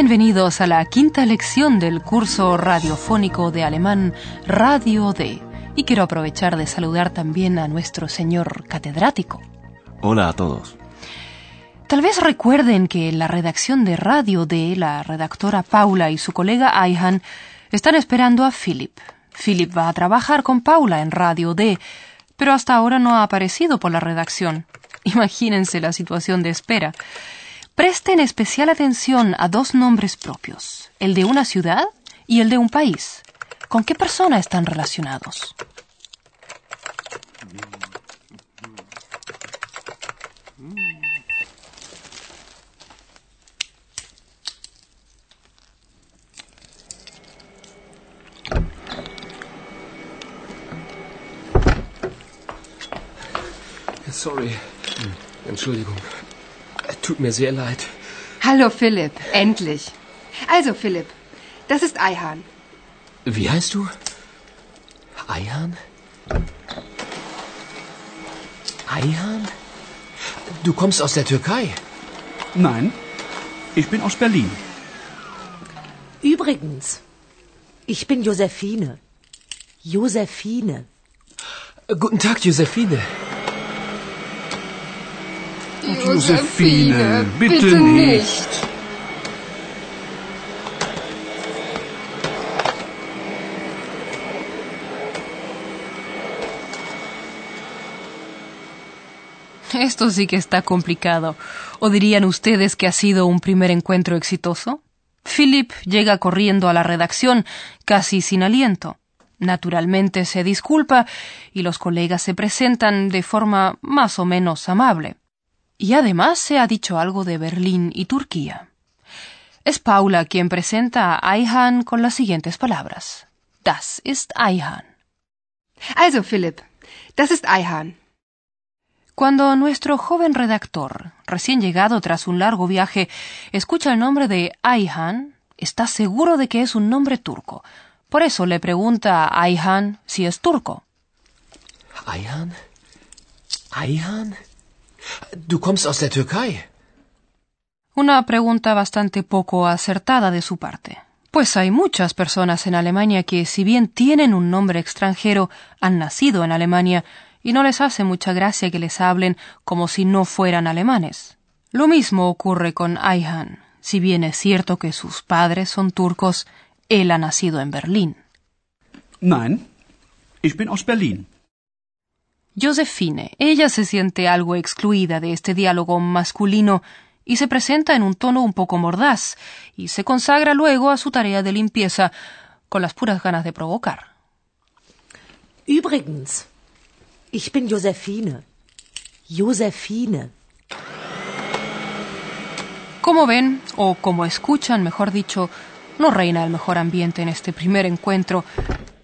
Bienvenidos a la quinta lección del curso radiofónico de alemán Radio D. Y quiero aprovechar de saludar también a nuestro señor catedrático. Hola a todos. Tal vez recuerden que en la redacción de Radio D, la redactora Paula y su colega Ayhan están esperando a Philip. Philip va a trabajar con Paula en Radio D, pero hasta ahora no ha aparecido por la redacción. Imagínense la situación de espera. Presten especial atención a dos nombres propios, el de una ciudad y el de un país. ¿Con qué persona están relacionados? Sorry. Entschuldigung. Tut mir sehr leid. Hallo Philipp, endlich. Also Philipp, das ist Eihahn. Wie heißt du? Eihan? Eihan? Du kommst aus der Türkei. Nein, ich bin aus Berlin. Übrigens, ich bin Josephine. Josephine. Guten Tag, Josephine. Josephine, bitte nicht. Esto sí que está complicado. ¿O dirían ustedes que ha sido un primer encuentro exitoso? Philip llega corriendo a la redacción, casi sin aliento. Naturalmente se disculpa y los colegas se presentan de forma más o menos amable. Y además se ha dicho algo de Berlín y Turquía. Es Paula quien presenta a Ayhan con las siguientes palabras. Das ist Ayhan. Also Philipp, das ist Eihahn. Cuando nuestro joven redactor, recién llegado tras un largo viaje, escucha el nombre de Ayhan, está seguro de que es un nombre turco. Por eso le pregunta a Ayhan si es turco. Eihan? Eihan? Du kommst aus der Türkei. Una pregunta bastante poco acertada de su parte. Pues hay muchas personas en Alemania que, si bien tienen un nombre extranjero, han nacido en Alemania y no les hace mucha gracia que les hablen como si no fueran alemanes. Lo mismo ocurre con Ayhan. Si bien es cierto que sus padres son turcos, él ha nacido en Berlín. Nein, ich bin aus Berlin. Josephine, ella se siente algo excluida de este diálogo masculino y se presenta en un tono un poco mordaz y se consagra luego a su tarea de limpieza con las puras ganas de provocar. Übrigens, ich bin Josephine. Josephine. Como ven, o como escuchan, mejor dicho, no reina el mejor ambiente en este primer encuentro,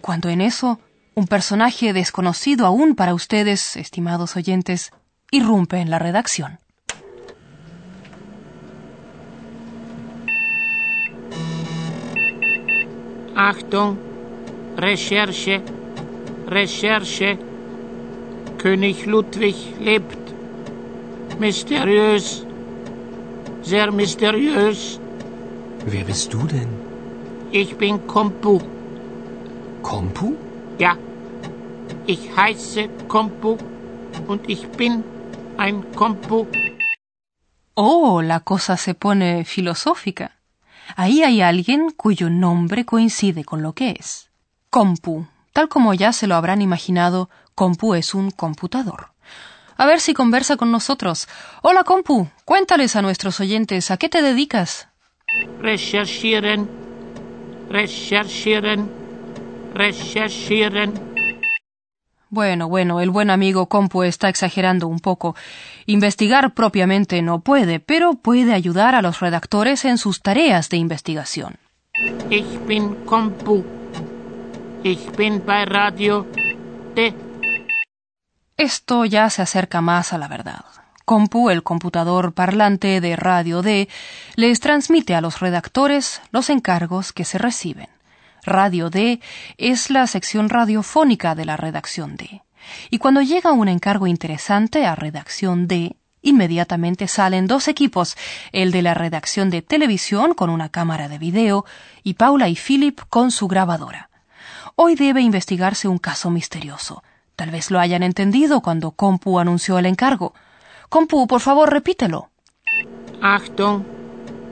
cuando en eso un personaje desconocido aún para ustedes, estimados oyentes, irrumpe en la redacción. Achtung, Recherche, Recherche. König Ludwig lebt. Mysteriös, sehr mysteriös. Wer bist du denn? Ich bin Kompu. Kompu? Ja, ich heiße Kompu und ich bin ein Kompu. Oh, la cosa se pone filosófica. Ahí hay alguien cuyo nombre coincide con lo que es. Compu. Tal como ya se lo habrán imaginado, Compu es un computador. A ver si conversa con nosotros. Hola, Compu. Cuéntales a nuestros oyentes a qué te dedicas. Recherchieren, recherchieren, recherchieren. Bueno, bueno, el buen amigo Compu está exagerando un poco. Investigar propiamente no puede, pero puede ayudar a los redactores en sus tareas de investigación. Ich bin Kompu. Ich bin bei Radio D. Esto ya se acerca más a la verdad. Compu, el computador parlante de Radio D, les transmite a los redactores los encargos que se reciben. Radio D es la sección radiofónica de la redacción D. Y cuando llega un encargo interesante a redacción D, inmediatamente salen dos equipos, el de la redacción de televisión con una cámara de video y Paula y Philip con su grabadora. Hoy debe investigarse un caso misterioso. Tal vez lo hayan entendido cuando Compu anunció el encargo. Compu, por favor, repítelo. Achtung,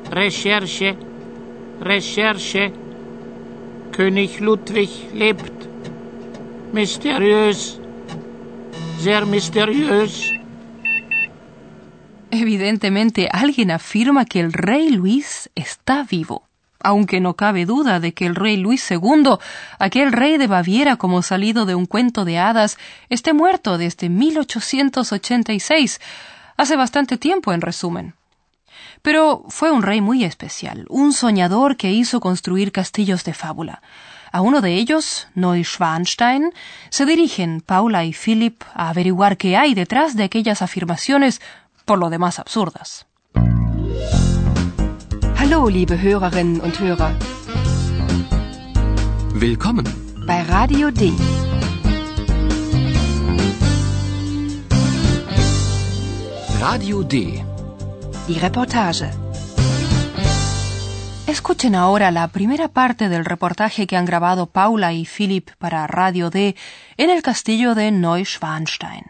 Recherche, Recherche. König Ludwig lebt. Mysteriös, sehr mysteriös. Evidentemente alguien afirma que el rey Luis está vivo, aunque no cabe duda de que el rey Luis II, aquel rey de Baviera como salido de un cuento de hadas, esté muerto desde 1886, hace bastante tiempo en resumen. Pero fue un rey muy especial, un soñador que hizo construir castillos de fábula. A uno de ellos, Neuschwanstein, se dirigen Paula y Philip a averiguar qué hay detrás de aquellas afirmaciones por lo demás absurdas. Hallo, liebe Hörerinnen und Hörer. Willkommen. Bei Radio D. Radio D. Die Reportage. Escuchen ahora la primera parte del reportaje que han grabado Paula y Philip para Radio D en el castillo de Neuschwanstein.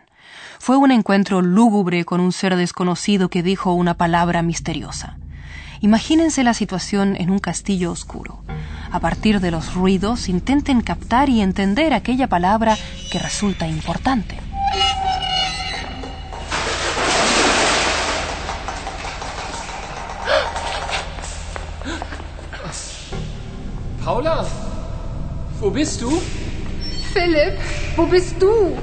Fue un encuentro lúgubre con un ser desconocido que dijo una palabra misteriosa. Imagínense la situación en un castillo oscuro. A partir de los ruidos, intenten captar y entender aquella palabra que resulta importante. Bist du? Philipp, wo bist du?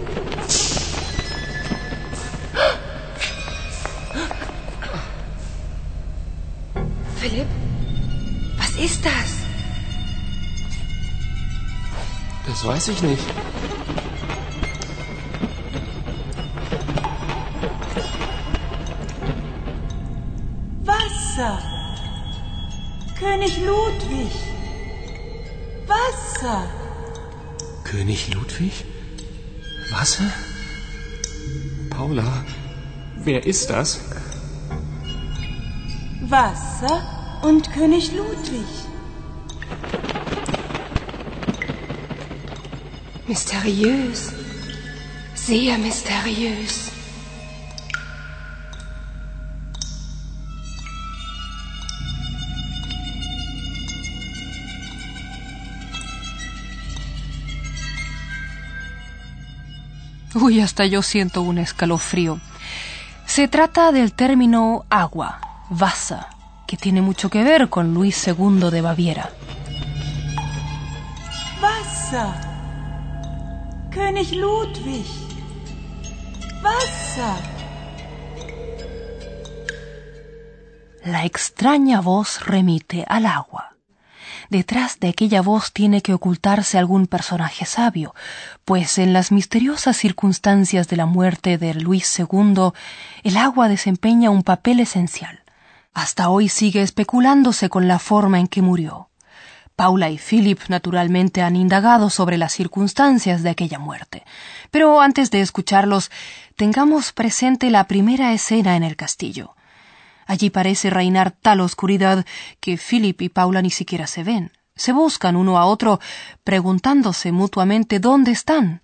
Philipp, was ist das? Das weiß ich nicht. Wasser. König Ludwig. Wasser. König Ludwig? Wasser? Paula, wer ist das? Wasser und König Ludwig. Mysteriös. Sehr mysteriös. Uy, hasta yo siento un escalofrío. Se trata del término agua, Wasser, que tiene mucho que ver con Luis II de Baviera. Wasser. König Ludwig. Wasser. La extraña voz remite al agua. Detrás de aquella voz tiene que ocultarse algún personaje sabio, pues en las misteriosas circunstancias de la muerte de Luis II, el agua desempeña un papel esencial. Hasta hoy sigue especulándose con la forma en que murió. Paula y Philip naturalmente han indagado sobre las circunstancias de aquella muerte. Pero antes de escucharlos, tengamos presente la primera escena en el castillo. Allí parece reinar tal oscuridad que Philip y Paula ni siquiera se ven. Se buscan uno a otro, preguntándose mutuamente dónde están.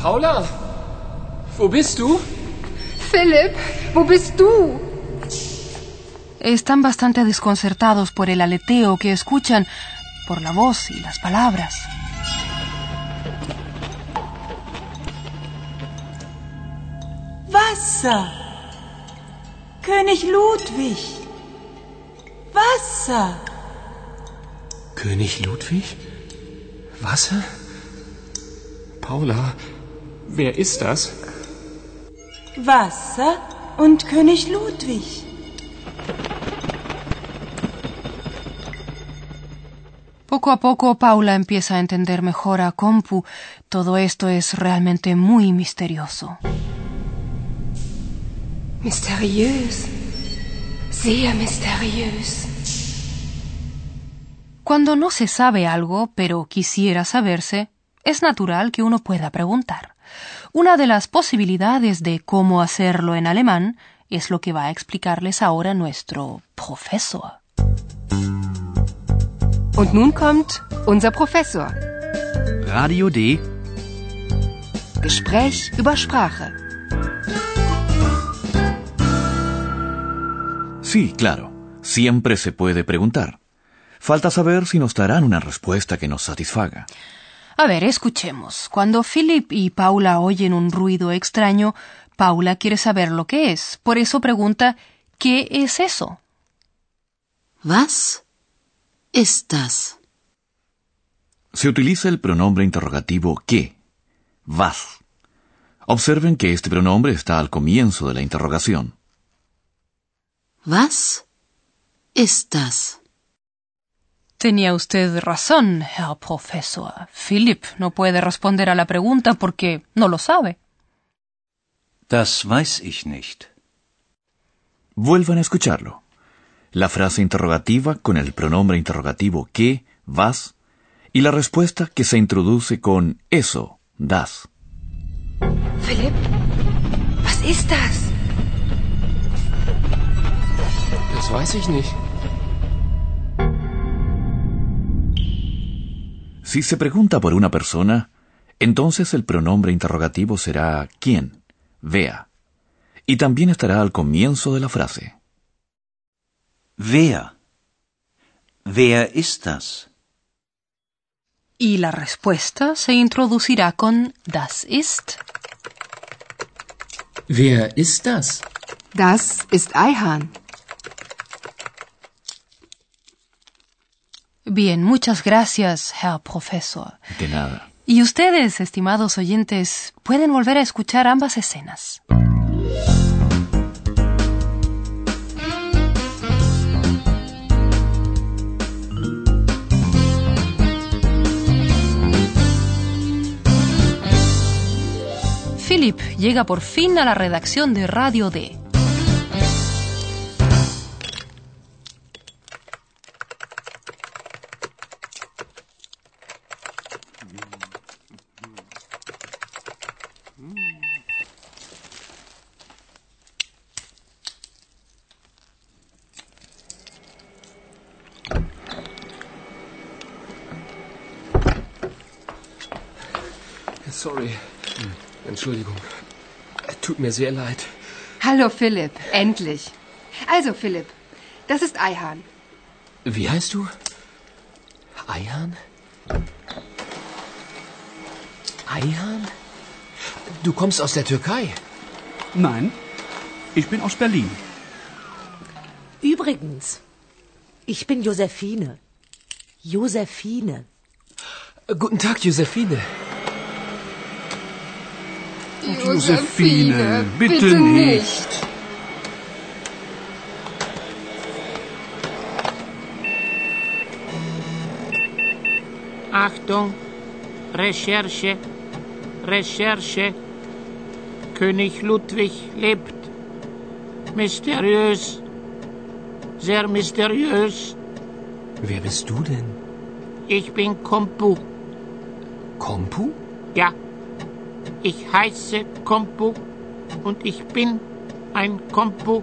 Paula, wo bist du? Philipp, wo bist du? Están bastante desconcertados por el aleteo que escuchan, por la voz y las palabras. Wasser. König Ludwig. Wasser. König Ludwig? Wasser? Paula, wer ist das? Wasser und König Ludwig. Poco a poco Paula empieza a entender mejor a Compu. Todo esto es realmente muy misterioso. Mysteriös. Sehr mysteriös. Cuando no se sabe algo, pero quisiera saberse, es natural que uno pueda preguntar. Una de las posibilidades de cómo hacerlo en alemán es lo que va a explicarles ahora nuestro profesor. Und nun kommt unser Professor. Radio D. Gespräch über Sprache. Sí, claro. Siempre se puede preguntar. Falta saber si nos darán una respuesta que nos satisfaga. A ver, escuchemos. Cuando Philip y Paula oyen un ruido extraño, Paula quiere saber lo que es. Por eso pregunta ¿Qué es eso? Was ist das? Se utiliza el pronombre interrogativo que, was. Observen que este pronombre está al comienzo de la interrogación. Was ist das? Tenía usted razón, Herr Professor. Philip no puede responder a la pregunta porque no lo sabe. Das weiß ich nicht. Vuelvan a escucharlo. La frase interrogativa con el pronombre interrogativo que, was, y la respuesta que se introduce con eso, das. Philipp, was ist das? Das weiß ich nicht. Si se pregunta por una persona, entonces el pronombre interrogativo será quién, vea, y también estará al comienzo de la frase. Wer? Wer ist das? Y la respuesta se introducirá con das ist. Wer ist das? Das ist Eihahn. Bien, muchas gracias, Herr Professor. De nada. Y ustedes, estimados oyentes, pueden volver a escuchar ambas escenas. Philip llega por fin a la redacción de Radio D. Sorry. Entschuldigung. Tut mir sehr leid. Hallo Philipp, endlich. Also Philipp, das ist Eihahn. Wie heißt du? Eihahn? Eihahn? Du kommst aus der Türkei. Nein, ich bin aus Berlin. Übrigens, ich bin Josephine. Josephine. Guten Tag, Josephine. Josephine, bitte nicht. Achtung, Recherche, Recherche. König Ludwig lebt. Mysteriös, sehr mysteriös. Wer bist du denn? Ich bin Kompu. Kompu? Ja, ich heiße Kompu und ich bin ein Kompu.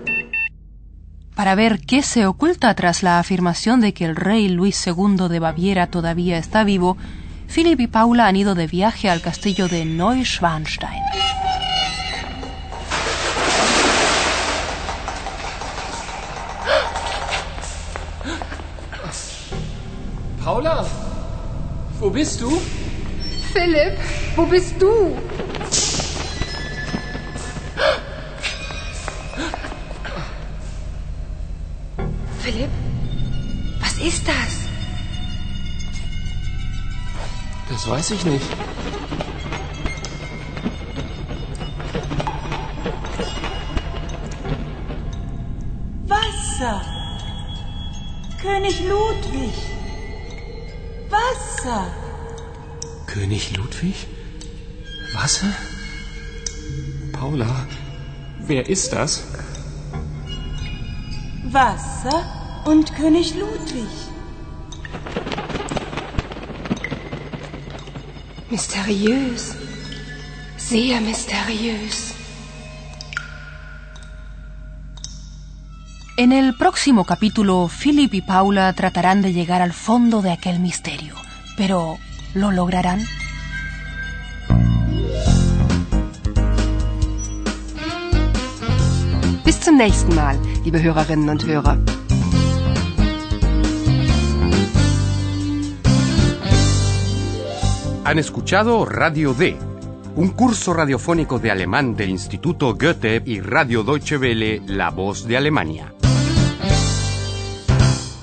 Para ver qué se oculta tras la afirmación de que el rey Luis II de Baviera todavía está vivo, Philip y Paula han ido de viaje al castillo de Neuschwanstein. Paula? Wo bist du? Philipp, wo bist du? Philipp, was ist das? Das weiß ich nicht. Wasser. König Ludwig. Wasser. König Ludwig? Wasser? Paula, wer ist das? Wasser und König Ludwig. Mysteriös. Sehr mysteriös. En el próximo capítulo, Philip y Paula tratarán de llegar al fondo de aquel misterio. Pero, ¿lo lograrán? Bis zum nächsten Mal, liebe Hörerinnen und Hörer. Han escuchado Radio D, un curso radiofónico de alemán del Instituto Goethe y Radio Deutsche Welle, La Voz de Alemania.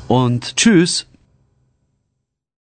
Und tschüss.